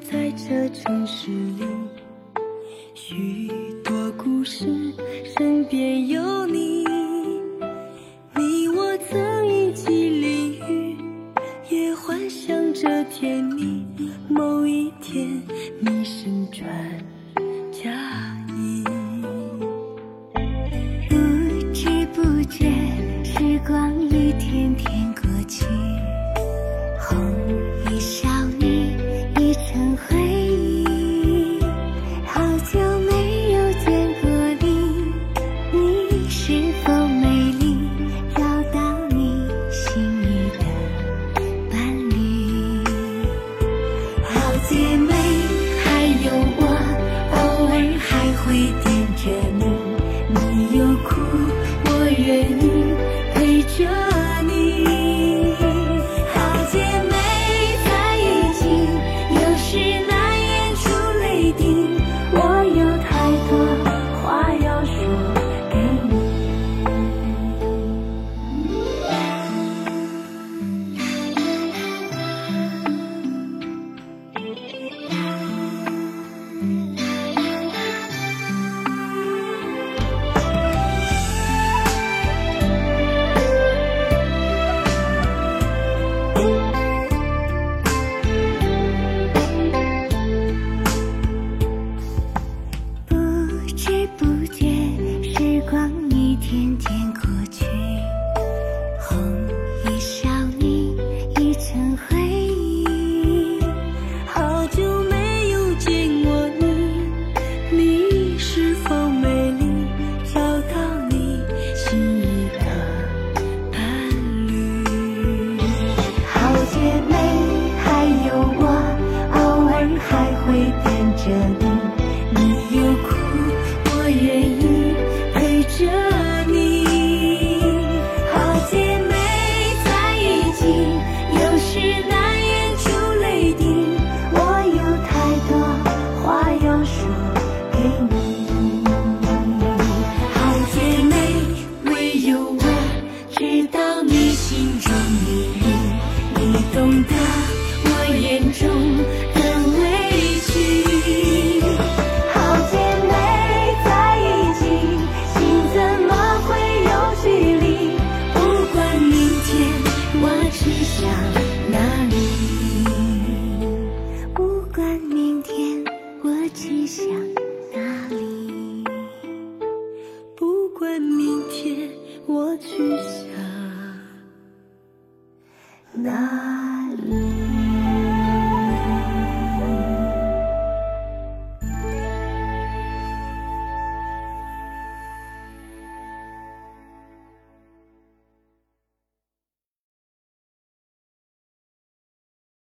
在这城市里许多故事身边有你你我曾一起淋雨也幻想着甜蜜某一天你身穿嫁衣。不知不觉时光一天天不一去向哪里？不管明天我去向哪里。